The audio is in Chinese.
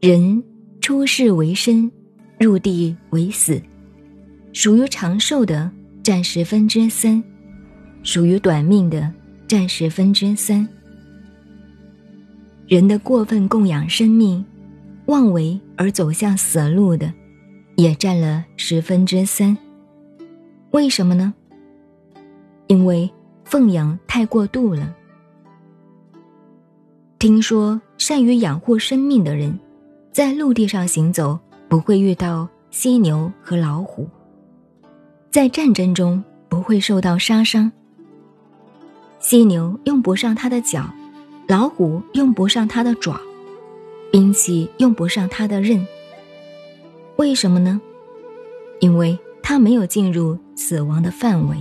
人出世为生，入地为死，属于长寿的占十分之三，属于短命的占十分之三。人的过分供养生命，妄为而走向死路的，也占了十分之三。为什么呢？因为奉养太过度了。听说善于养护生命的人，在陆地上行走不会遇到犀牛和老虎，在战争中不会受到杀伤。犀牛用不上它的脚。老虎用不上它的爪，兵器用不上它的刃。为什么呢？因为它没有进入死亡的范围。